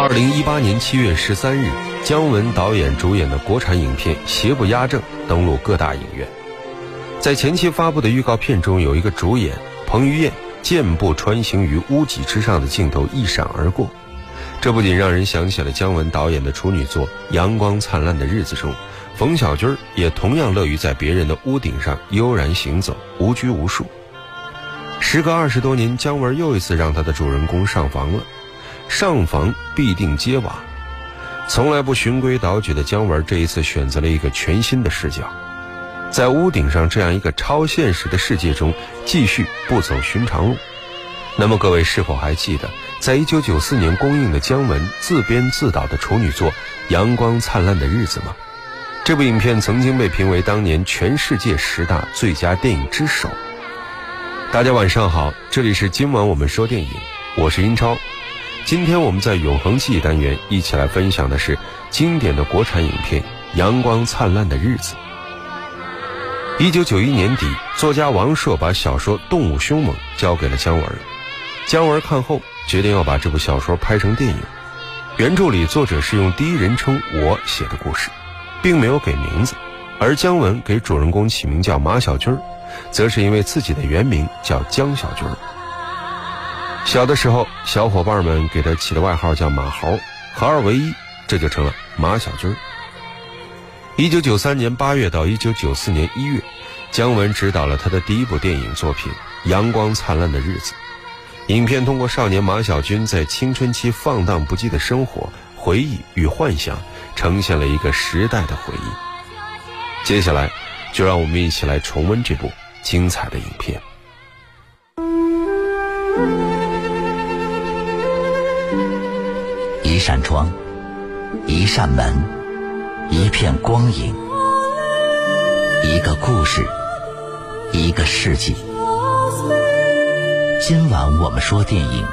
二零一八年七月十三日，姜文导演主演的国产影片《邪不压正》登陆各大影院。在前期发布的预告片中，有一个主演彭于晏健步穿行于屋脊之上的镜头一闪而过，这不仅让人想起了姜文导演的处女作《阳光灿烂的日子》中，冯小军也同样乐于在别人的屋顶上悠然行走，无拘无束。时隔二十多年，姜文又一次让他的主人公上房了。上房必定揭瓦，从来不循规蹈矩的姜文这一次选择了一个全新的视角，在屋顶上这样一个超现实的世界中继续不走寻常路。那么各位是否还记得，在一九九四年公映的姜文自编自导的处女作《阳光灿烂的日子》吗？这部影片曾经被评为当年全世界十大最佳电影之首。大家晚上好，这里是今晚我们说电影，我是英超。今天我们在永恒记忆单元一起来分享的是经典的国产影片《阳光灿烂的日子》。一九九一年底，作家王朔把小说《动物凶猛》交给了姜文，姜文看后决定要把这部小说拍成电影。原著里作者是用第一人称“我”写的故事，并没有给名字，而姜文给主人公起名叫马小军，则是因为自己的原名叫江小军。小的时候，小伙伴们给他起的外号叫马猴，合二为一，这就成了马小军。一九九三年八月到一九九四年一月，姜文执导了他的第一部电影作品《阳光灿烂的日子》。影片通过少年马小军在青春期放荡不羁的生活、回忆与幻想，呈现了一个时代的回忆。接下来，就让我们一起来重温这部精彩的影片。扇窗，一扇门，一片光影，一个故事，一个世纪。今晚我们说电影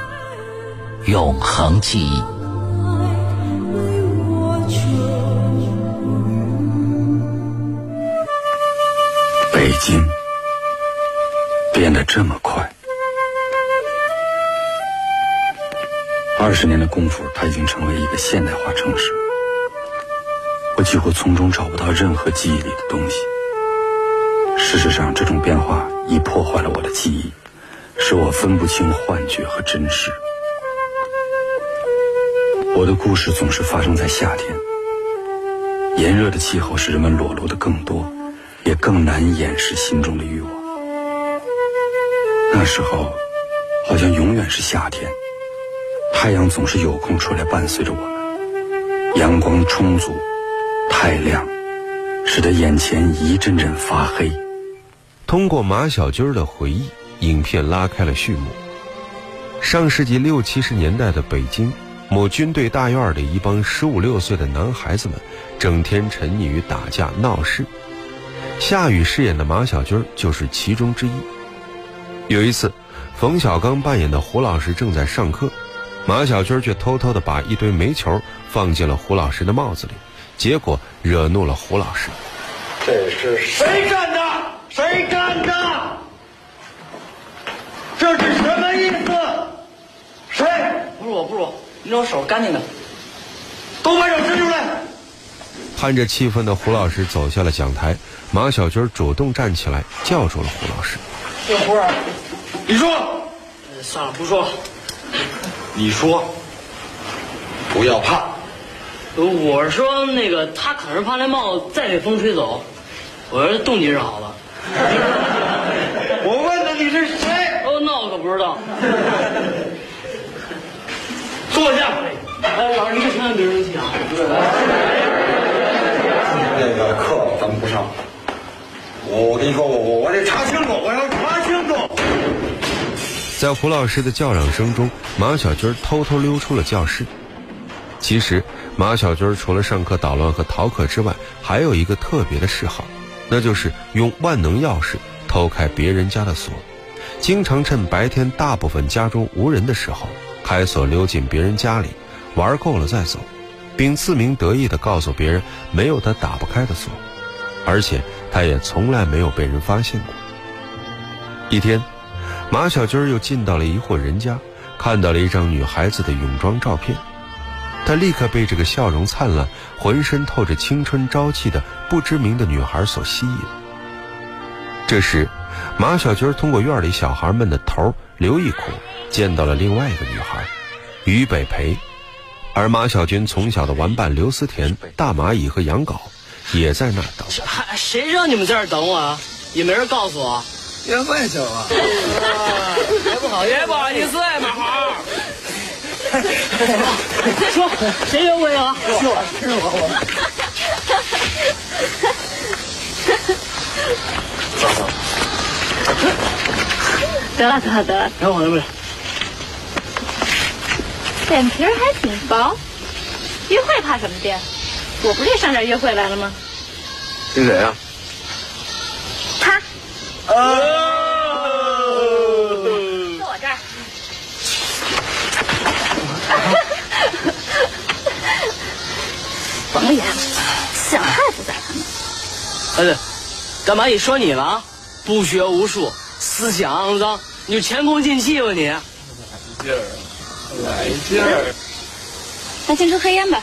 《永恒记忆》。北京变得这么快。二十年的功夫，它已经成为一个现代化城市。我几乎从中找不到任何记忆里的东西。事实上，这种变化已破坏了我的记忆，使我分不清幻觉和真实。我的故事总是发生在夏天，炎热的气候使人们裸露的更多，也更难掩饰心中的欲望。那时候，好像永远是夏天。太阳总是有空出来伴随着我们，阳光充足，太亮，使得眼前一阵阵发黑。通过马小军的回忆，影片拉开了序幕。上世纪六七十年代的北京，某军队大院里，一帮十五六岁的男孩子们，整天沉溺于打架闹事。夏雨饰演的马小军就是其中之一。有一次，冯小刚扮演的胡老师正在上课。马小军却偷偷的把一堆煤球放进了胡老师的帽子里，结果惹怒了胡老师。这是谁干的？谁干的？这是什么意思？谁？不是我，不是我，你让我手干净的。都把手伸出来！看着气愤的胡老师走下了讲台，马小军主动站起来叫住了胡老师。小胡，你说。算了，不说了。你说，不要怕。我说那个，他可能是怕那帽子再被风吹走。我说动机是好的。我问的你是谁？哦，那我可不知道。坐下。哎，老师，你可千万别生气啊。那个课咱们不上。我我跟你说，我我我得查清楚，我要查清楚。在胡老师的叫嚷声中，马小军偷偷溜出了教室。其实，马小军除了上课捣乱和逃课之外，还有一个特别的嗜好，那就是用万能钥匙偷开别人家的锁。经常趁白天大部分家中无人的时候，开锁溜进别人家里，玩够了再走，并自鸣得意地告诉别人没有他打不开的锁，而且他也从来没有被人发现过。一天。马小军又进到了一户人家，看到了一张女孩子的泳装照片。他立刻被这个笑容灿烂、浑身透着青春朝气的不知名的女孩所吸引。这时，马小军通过院里小孩们的头刘一苦，见到了另外一个女孩，于北培。而马小军从小的玩伴刘思田、大蚂蚁和杨镐，也在那儿等。还谁让你们在这等我啊？也没人告诉我。约会去了。也不好，也不好意思，马豪。说谁约会啊？是我是我我。走走。得了得了得了，等会儿，等会儿。脸皮儿还挺薄，约会怕什么的？我不是上这儿约会来了吗？跟谁啊？哦。坐我这儿。甭演了，想害死咱们。哎对，大蚂蚁说你了啊，不学无术，思想肮脏，你就前功尽弃吧你。来劲儿，来劲儿。那先抽颗烟吧。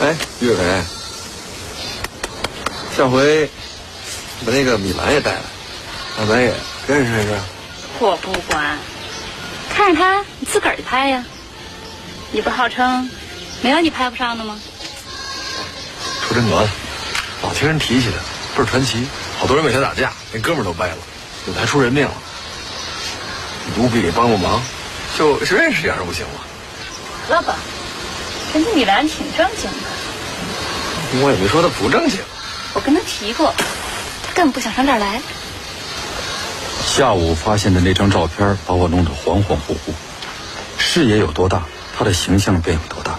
哎，于伟培，下回把那个米兰也带来，让咱也认识认识。我不管，看着他，你自个儿去拍呀。你不号称没有你拍不上的吗？出真格的，老听人提起他，倍儿传奇。好多人为他打架，连哥们儿都掰了，有的还出人命了。你务必给帮个忙，就就认识点儿不行吗？得了吧，人家米兰挺正经的。我也没说他不正经。我跟他提过，他根本不想上这儿来。下午发现的那张照片把我弄得恍恍惚惚，视野有多大，他的形象便有多大；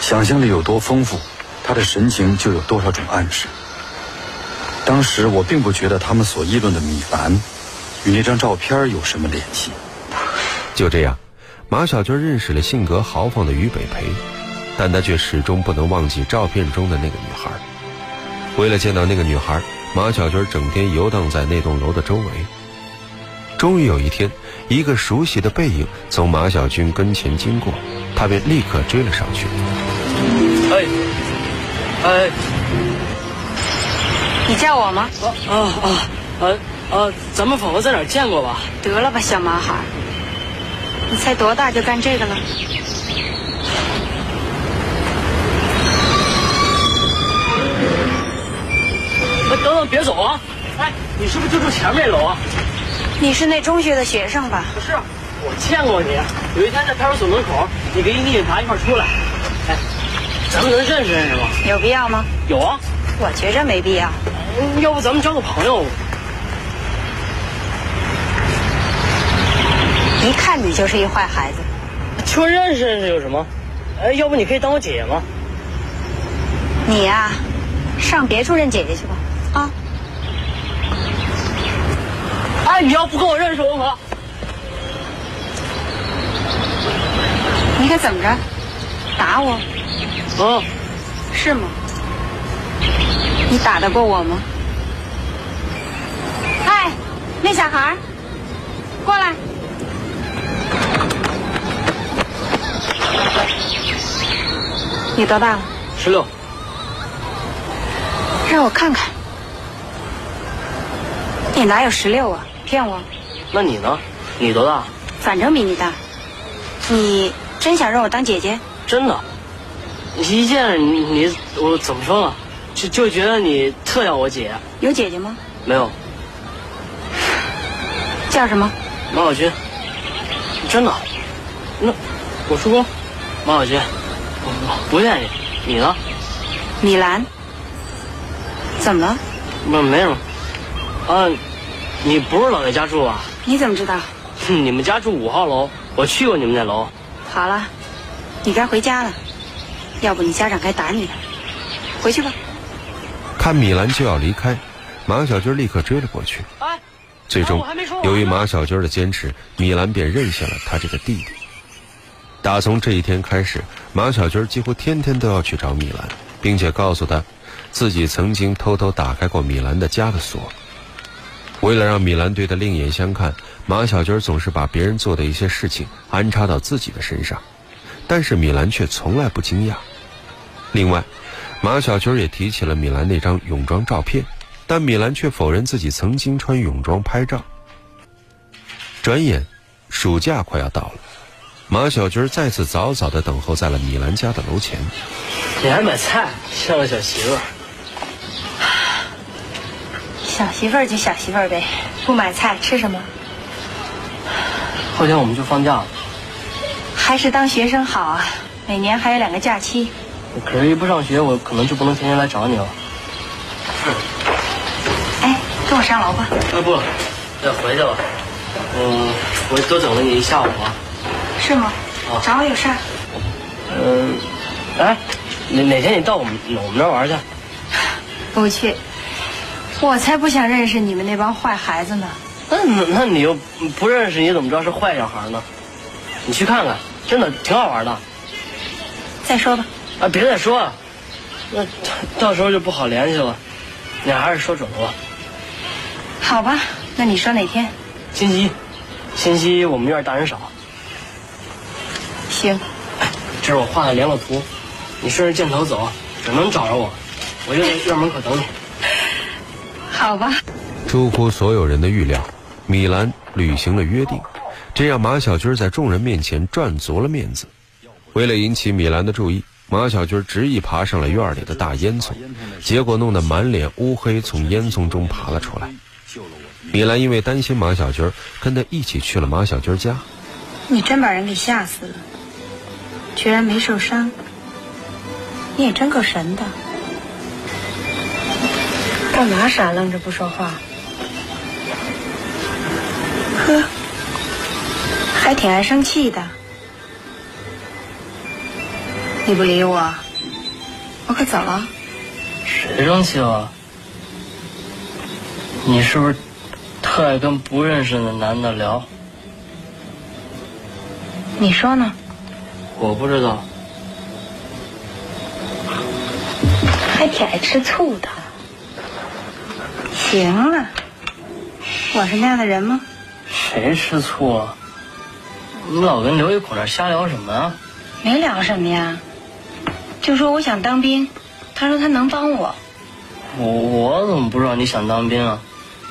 想象力有多丰富，他的神情就有多少种暗示。当时我并不觉得他们所议论的米兰与那张照片有什么联系。就这样，马小军认识了性格豪放的于北培，但他却始终不能忘记照片中的那个女孩。为了见到那个女孩，马小军整天游荡在那栋楼的周围。终于有一天，一个熟悉的背影从马小军跟前经过，他便立刻追了上去。哎，哎，你叫我吗？啊啊啊啊！咱们仿佛在哪儿见过吧？得了吧，小毛孩，你才多大就干这个了？哎，等等，别走啊！哎，你是不是就住前面楼啊？你是那中学的学生吧？不是，我见过你。有一天在派出所门口，你跟一女警察一块出来。哎，咱们能认识认识吗？有必要吗？有啊。我觉着没必要。要不咱们交个朋友？一看你就是一坏孩子。就认识认识有什么？哎，要不你可以当我姐姐吗？你呀、上别处认姐姐去吧。啊，哎，你要不跟我认识，我可……你可怎么着？打我啊，是吗？你打得过我吗？哎，那小孩儿，过来。你多大了？十六。让我看看。你哪有十六啊？骗我！那你呢？你多大？反正比你大。你真想让我当姐姐？真的。一见你，你我怎么说呢？就就觉得你特像我姐。有姐姐吗？没有，叫什么？马小军。真的。那我叔公，马小军。我不愿意。你呢？米兰。怎么了？没没什么。啊，你不是老在家住啊？你怎么知道？哼，你们家住五号楼，我去过你们那楼。好了，你该回家了，要不你家长该打你了。回去吧。看米兰就要离开，马小军立刻追了过去。哎，最终由于马小军的坚持，米兰便认下了他这个弟弟。打从这一天开始，马小军几乎天天都要去找米兰，并且告诉他，自己曾经偷偷打开过米兰的家的锁。为了让米兰对他另眼相看，马小军总是把别人做的一些事情安插到自己的身上。但是米兰却从来不惊讶。另外，马小军也提起了米兰那张泳装照片，但米兰却否认自己曾经穿泳装拍照。转眼，暑假快要到了，马小军再次早早的等候在了米兰家的楼前。你还买菜，像个小媳妇。小媳妇儿就小媳妇儿呗，不买菜吃什么？后天我们就放假了。还是当学生好啊，每年还有两个假期。可是，一不上学，我可能就不能天天来找你了。哎，跟我上楼吧。啊，不了，要回去了。嗯，我多等了你一下午啊。是吗？找我有事儿？嗯，哎，哪哪天你到我们我们那儿玩去？不去，我才不想认识你们那帮坏孩子呢。那那那你又不认识，你怎么知道是坏小孩呢？你去看看，真的挺好玩的。再说吧。啊，别再说了，那到时候就不好联系了。你还是说准了吧。好吧，那你说哪天？星期一，星期一我们院大人少。行。哎，这是我画的联络图，你顺着箭头走，准能找着我。我就在院门口等你。好吧。出乎所有人的预料，米兰履行了约定，这让马小军在众人面前赚足了面子。为了引起米兰的注意。马小军执意爬上了院里的大烟囱，结果弄得满脸乌黑，从烟囱中爬了出来。米兰因为担心马小军，跟他一起去了马小军家。你真把人给吓死了，居然没受伤。你也真够神的，干嘛傻愣着不说话？呵，还挺爱生气的。你不理我，我可走了。谁生气了？你是不是特爱跟不认识的男的聊？你说呢？我不知道。还挺爱吃醋的。行了，我是那样的人吗？谁吃醋了？你老跟刘一孔那瞎聊什么啊？没聊什么呀。就说我想当兵，他说他能帮我。我我怎么不知道你想当兵啊？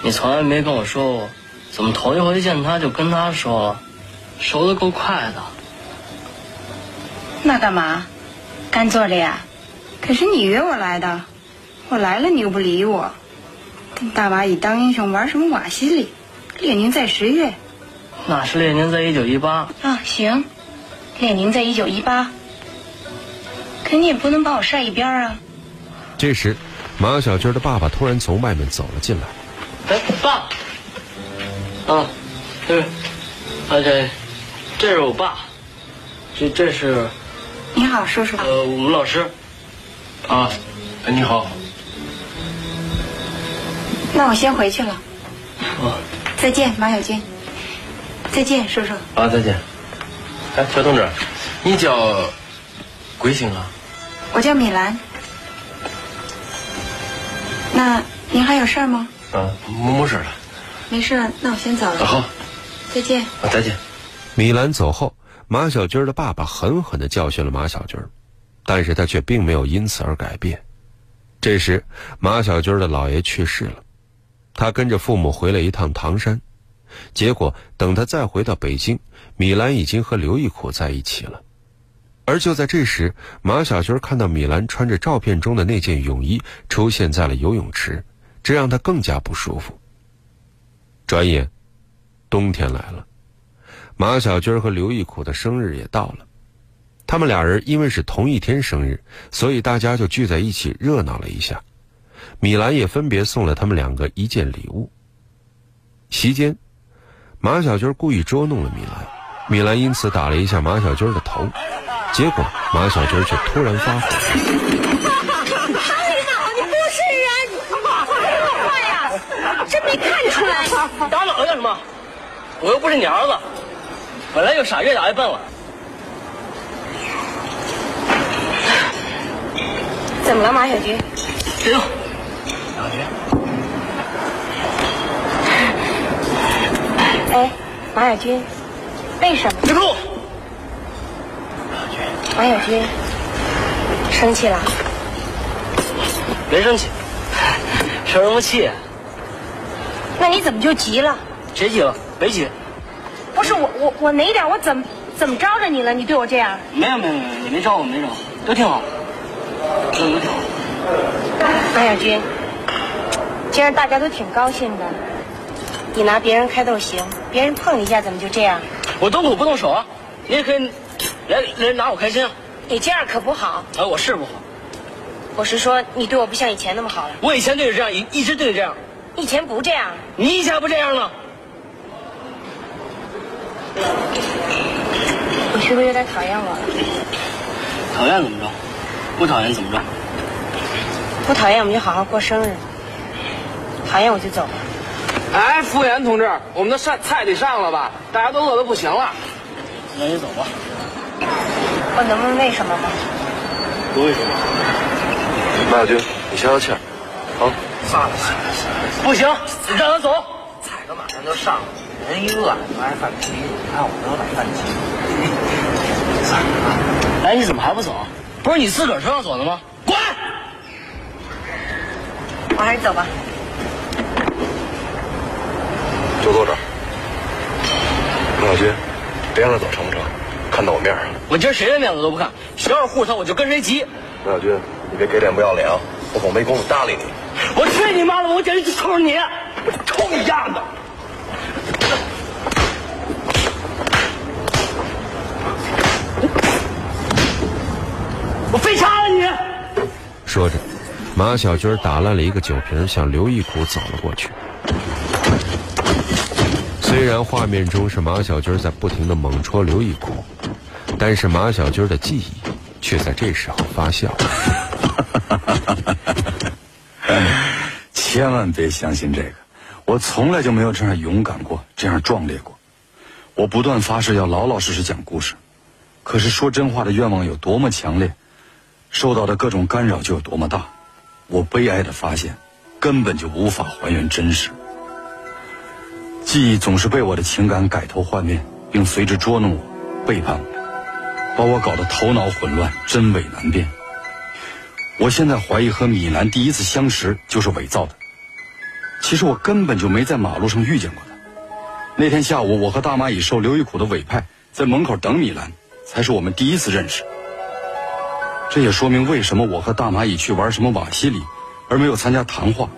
你从来没跟我说过，怎么头一回见他就跟他说了？熟的够快的。那干嘛？干坐着呀？可是你约我来的，我来了你又不理我。跟大蚂蚁当英雄玩什么瓦西里？列宁在十月。那是列宁在一九一八。啊，行，列宁在一九一八。可你也不能把我晒一边啊！这时，马小军的爸爸突然从外面走了进来。哎，爸！啊，对，而且这是我爸，这这是。你好，叔叔。呃，我们老师。啊，你好。那我先回去了。哦。再见，马小军。再见，叔叔。啊，再见。哎，小同志，你叫贵姓啊？我叫米兰，那您还有事儿吗？啊，没没事了。没事，那我先走了。好，再见。啊，再见。米兰走后，马小军的爸爸狠狠的教训了马小军，但是他却并没有因此而改变。这时，马小军的姥爷去世了，他跟着父母回了一趟唐山，结果等他再回到北京，米兰已经和刘义苦在一起了。而就在这时，马小军看到米兰穿着照片中的那件泳衣出现在了游泳池，这让他更加不舒服。转眼，冬天来了，马小军和刘义苦的生日也到了。他们俩人因为是同一天生日，所以大家就聚在一起热闹了一下。米兰也分别送了他们两个一件礼物。席间，马小军故意捉弄了米兰，米兰因此打了一下马小军的头。结果马小军却突然发火。你好，你不是人！你说话呀！真没看出来。打脑袋干什么？我又不是你儿子，本来就傻，越打越笨了。怎么了，马小军？别动。马小军。哎，马小军，为什么？别动。马小军，生气了？没生气，生什么气？那你怎么就急了？谁急了？没急。不是我，我我哪点我怎么怎么招着你了？你对我这样？没有没有没有，你没招我，没招，都挺好，都都挺好。马小军，既然大家都挺高兴的，你拿别人开豆行，别人碰你一下怎么就这样？我动口不动手啊，你也可以来来拿我开心啊。你这样可不好。哎，我是不好。我是说，你对我不像以前那么好了。我以前对你这样，一一直对你这样。以前不这样。你以前不这样呢？你是不是有点讨厌我了？讨厌怎么着？不讨厌怎么着？不讨厌我们就好好过生日。讨厌我就走吧。哎，服务员同志，我们的上菜得上了吧？大家都饿得不行了。那你走吧。我能问为什么吗？不为什么。马小军，你消消气儿。啊，算了算了算了，不行，你让他走。菜都马上就上了，人一饿就爱犯脾气。你看我都懒犯急。算了啊。哎，你怎么还不走？不是你自个儿说要走的吗？滚！我还是走吧。就坐这儿。马小军，别让他走成不成？看到我面上。我今儿谁的面子都不看，谁要是护他，我就跟谁急。马小军，你别给脸不要脸啊！我可没工夫搭理你。我去你妈的！我简直就抽你！我抽你丫的！我非杀了你！说着，马小军打烂了一个酒瓶，向刘义苦走了过去。虽然画面中是马小军在不停的猛戳刘一苦，但是马小军的记忆却在这时候发酵。千万别相信这个，我从来就没有这样勇敢过，这样壮烈过。我不断发誓要老老实实讲故事，可是说真话的愿望有多么强烈，受到的各种干扰就有多么大。我悲哀的发现，根本就无法还原真实。记忆总是被我的情感改头换面，并随之捉弄我、背叛我，把我搞得头脑混乱、真伪难辨。我现在怀疑和米兰第一次相识就是伪造的。其实我根本就没在马路上遇见过他。那天下午，我和大蚂蚁受刘玉苦的委派，在门口等米兰，才是我们第一次认识。这也说明为什么我和大蚂蚁去玩什么瓦西里，而没有参加谈话，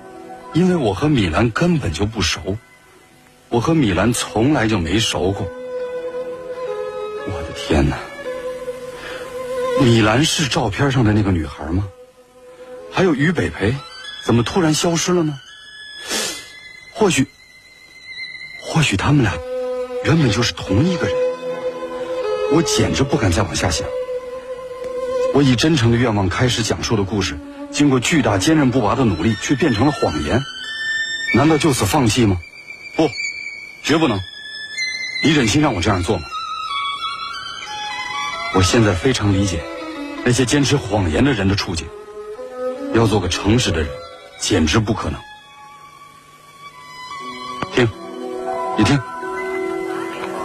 因为我和米兰根本就不熟。我和米兰从来就没熟过。我的天哪！米兰是照片上的那个女孩吗？还有于北培，怎么突然消失了呢？或许，或许他们俩原本就是同一个人。我简直不敢再往下想。我以真诚的愿望开始讲述的故事，经过巨大坚韧不拔的努力，却变成了谎言。难道就此放弃吗？不，绝不能。你忍心让我这样做吗？我现在非常理解那些坚持谎言的人的处境。要做个诚实的人，简直不可能。听，你听，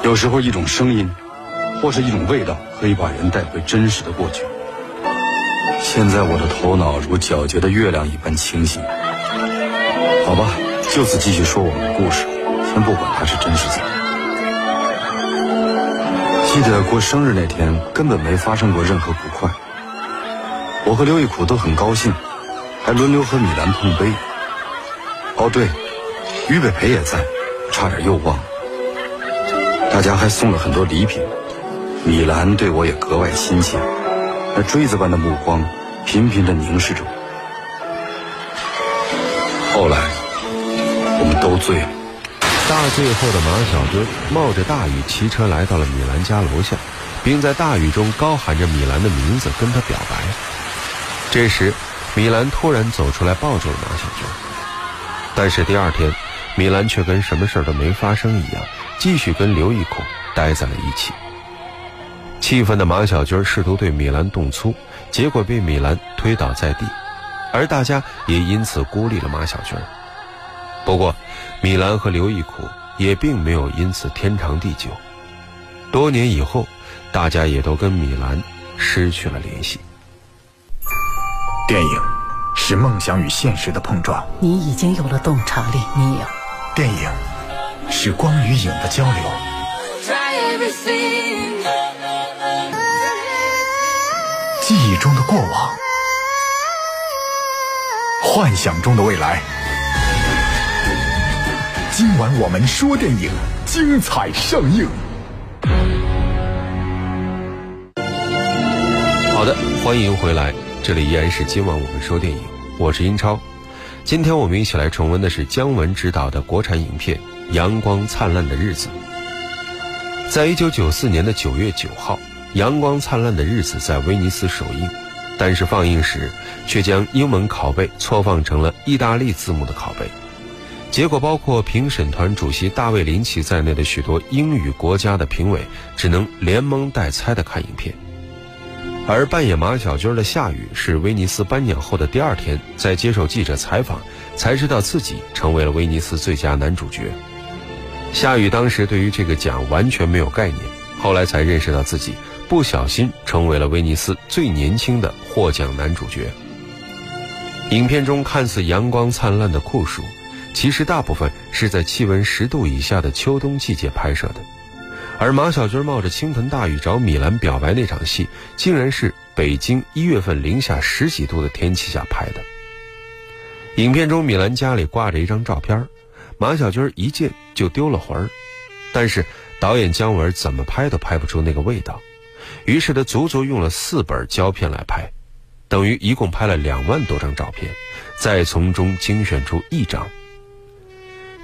有时候一种声音，或是一种味道，可以把人带回真实的过去。现在我的头脑如皎洁的月亮一般清晰。好吧，就此继续说我们的故事，不管它是真是假。记得过生日那天，根本没发生过任何不快。我和刘玉苦都很高兴。还轮流和米兰碰杯。哦，对，于北培也在，差点又忘了。大家还送了很多礼品，米兰对我也格外亲切，那锥子般的目光频频地凝视着我。后来，我们都醉了。大醉后的马小军冒着大雨骑车来到了米兰家楼下，并在大雨中高喊着米兰的名字跟他表白。这时。米兰突然走出来，抱住了马小军。但是第二天，米兰却跟什么事都没发生一样，继续跟刘一孔待在了一起。气愤的马小军试图对米兰动粗，结果被米兰推倒在地，而大家也因此孤立了马小军。不过，米兰和刘义苦也并没有因此天长地久。多年以后，大家也都跟米兰失去了联系。电影是梦想与现实的碰撞，你已经有了洞察力，你有。电影是光与影的交流，记忆中的过往，幻想中的未来。今晚我们说电影，精彩上映。好的，欢迎回来，这里依然是今晚我们说电影，我是英超。今天我们一起来重温的是姜文执导的国产影片《阳光灿烂的日子》。在一九九四年的九月九号，《阳光灿烂的日子》在威尼斯首映，但是放映时却将英文拷贝错放成了意大利字幕的拷贝。结果，包括评审团主席大卫林奇在内的许多英语国家的评委只能连蒙带猜的看影片。而扮演马小军的夏雨是威尼斯颁奖后的第二天，在接受记者采访，才知道自己成为了威尼斯最佳男主角。夏雨当时对于这个奖完全没有概念，后来才认识到自己不小心成为了威尼斯最年轻的获奖男主角。影片中看似阳光灿烂的酷暑。其实大部分是在气温十度以下的秋冬季节拍摄的，而马小军冒着倾盆大雨找米兰表白那场戏，竟然是北京一月份零下十几度的天气下拍的。影片中米兰家里挂着一张照片，马小军一见就丢了魂儿，但是导演姜文怎么拍都拍不出那个味道，于是他足足用了四本胶片来拍，等于一共拍了两万多张照片，再从中精选出一张。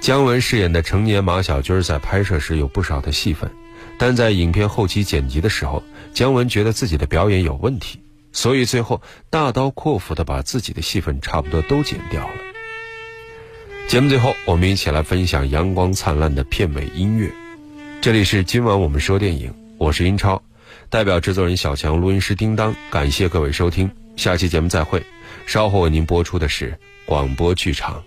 姜文饰演的成年马小军在拍摄时有不少的戏份，但在影片后期剪辑的时候，姜文觉得自己的表演有问题，所以最后大刀阔斧的把自己的戏份差不多都剪掉了。节目最后，我们一起来分享《阳光灿烂》的片尾音乐。这里是今晚我们说电影，我是英超，代表制作人小强、录音师叮当，感谢各位收听，下期节目再会。稍后为您播出的是广播剧场。